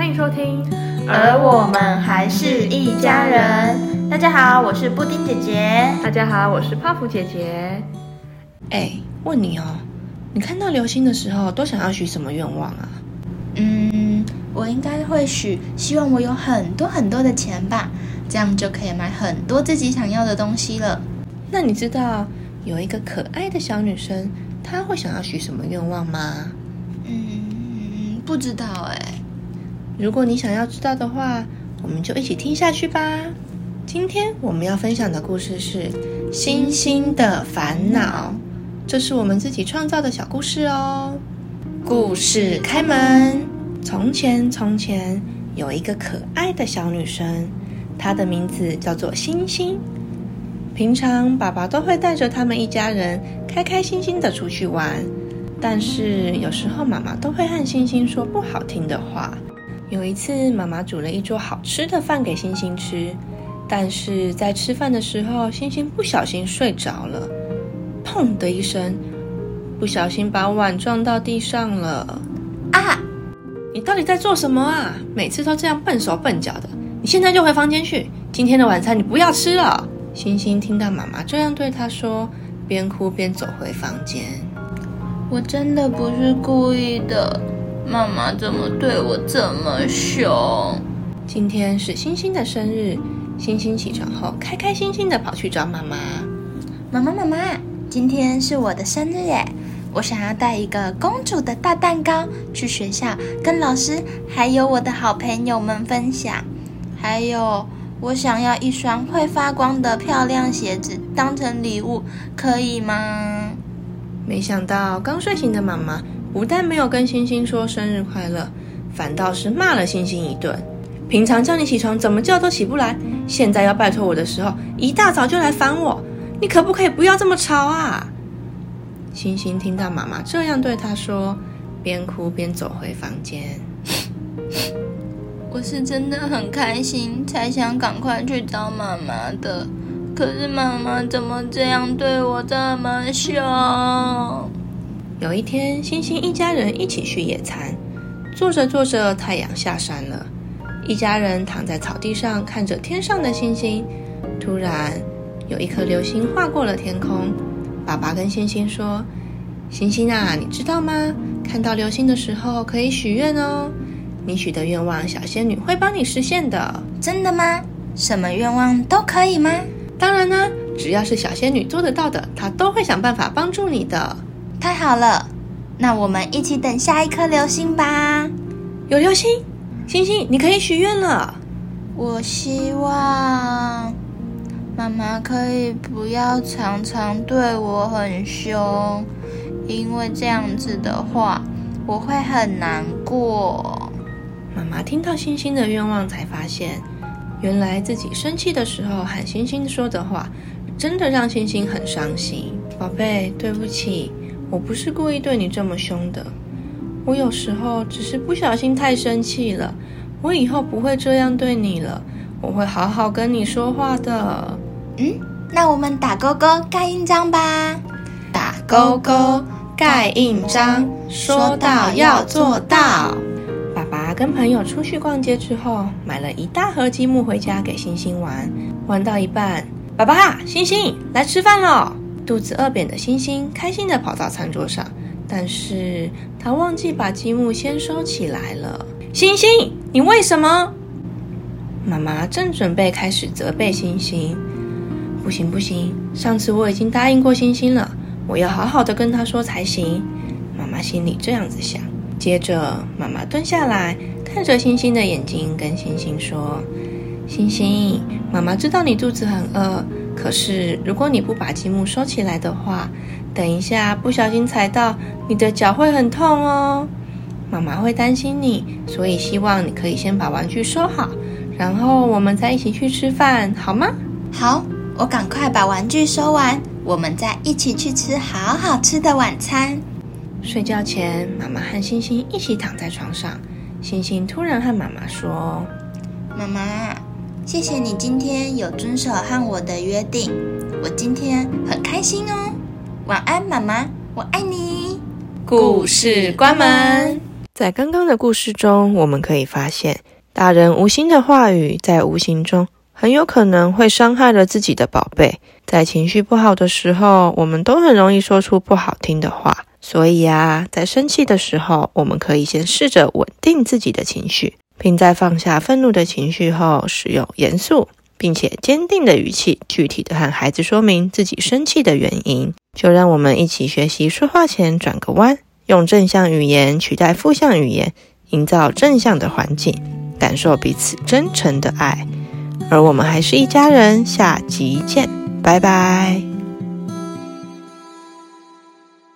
欢迎收听。而我们还是一家人。大家好，我是布丁姐姐。大家好，我是泡芙姐姐。哎，问你哦，你看到流星的时候都想要许什么愿望啊？嗯，我应该会许希望我有很多很多的钱吧，这样就可以买很多自己想要的东西了。那你知道有一个可爱的小女生，她会想要许什么愿望吗？嗯，不知道哎。如果你想要知道的话，我们就一起听下去吧。今天我们要分享的故事是《星星的烦恼》，这是我们自己创造的小故事哦。故事开门。从前，从前有一个可爱的小女生，她的名字叫做星星。平常爸爸都会带着他们一家人开开心心的出去玩，但是有时候妈妈都会和星星说不好听的话。有一次，妈妈煮了一桌好吃的饭给星星吃，但是在吃饭的时候，星星不小心睡着了，砰的一声，不小心把碗撞到地上了。啊！你到底在做什么啊？每次都这样笨手笨脚的，你现在就回房间去，今天的晚餐你不要吃了。星星听到妈妈这样对他说，边哭边走回房间。我真的不是故意的。妈妈怎么对我这么凶？今天是星星的生日，星星起床后开开心心的跑去找妈妈。妈妈妈妈，今天是我的生日耶！我想要带一个公主的大蛋糕去学校，跟老师还有我的好朋友们分享。还有，我想要一双会发光的漂亮鞋子当成礼物，可以吗？没想到刚睡醒的妈妈。不但没有跟星星说生日快乐，反倒是骂了星星一顿。平常叫你起床怎么叫都起不来，现在要拜托我的时候，一大早就来烦我。你可不可以不要这么吵啊？星星听到妈妈这样对他说，边哭边走回房间。我是真的很开心，才想赶快去找妈妈的。可是妈妈怎么这样对我这么凶？有一天，星星一家人一起去野餐，坐着坐着，太阳下山了。一家人躺在草地上，看着天上的星星。突然，有一颗流星划过了天空。爸爸跟星星说：“星星啊，你知道吗？看到流星的时候可以许愿哦。你许的愿望，小仙女会帮你实现的。真的吗？什么愿望都可以吗？当然啦，只要是小仙女做得到的，她都会想办法帮助你的。”太好了，那我们一起等下一颗流星吧。有流星，星星，你可以许愿了。我希望妈妈可以不要常常对我很凶，因为这样子的话我会很难过。妈妈听到星星的愿望，才发现原来自己生气的时候喊星星说的话，真的让星星很伤心。宝贝，对不起。我不是故意对你这么凶的，我有时候只是不小心太生气了。我以后不会这样对你了，我会好好跟你说话的。嗯，那我们打勾勾盖印章吧。打勾勾盖印章，说到要做到。爸爸跟朋友出去逛街之后，买了一大盒积木回家给星星玩。玩到一半，爸爸，星星来吃饭喽。肚子饿扁的星星开心地跑到餐桌上，但是他忘记把积木先收起来了。星星，你为什么？妈妈正准备开始责备星星。不行不行，上次我已经答应过星星了，我要好好的跟他说才行。妈妈心里这样子想。接着，妈妈蹲下来，看着星星的眼睛，跟星星说：“星星，妈妈知道你肚子很饿。”可是，如果你不把积木收起来的话，等一下不小心踩到，你的脚会很痛哦。妈妈会担心你，所以希望你可以先把玩具收好，然后我们再一起去吃饭，好吗？好，我赶快把玩具收完，我们再一起去吃好好吃的晚餐。睡觉前，妈妈和星星一起躺在床上，星星突然和妈妈说：“妈妈。”谢谢你今天有遵守和我的约定，我今天很开心哦。晚安，妈妈，我爱你。故事关门。在刚刚的故事中，我们可以发现，大人无心的话语，在无形中很有可能会伤害了自己的宝贝。在情绪不好的时候，我们都很容易说出不好听的话。所以啊，在生气的时候，我们可以先试着稳定自己的情绪，并在放下愤怒的情绪后，使用严肃并且坚定的语气，具体的和孩子说明自己生气的原因。就让我们一起学习说话前转个弯，用正向语言取代负向语言，营造正向的环境，感受彼此真诚的爱。而我们还是一家人，下集见。拜拜。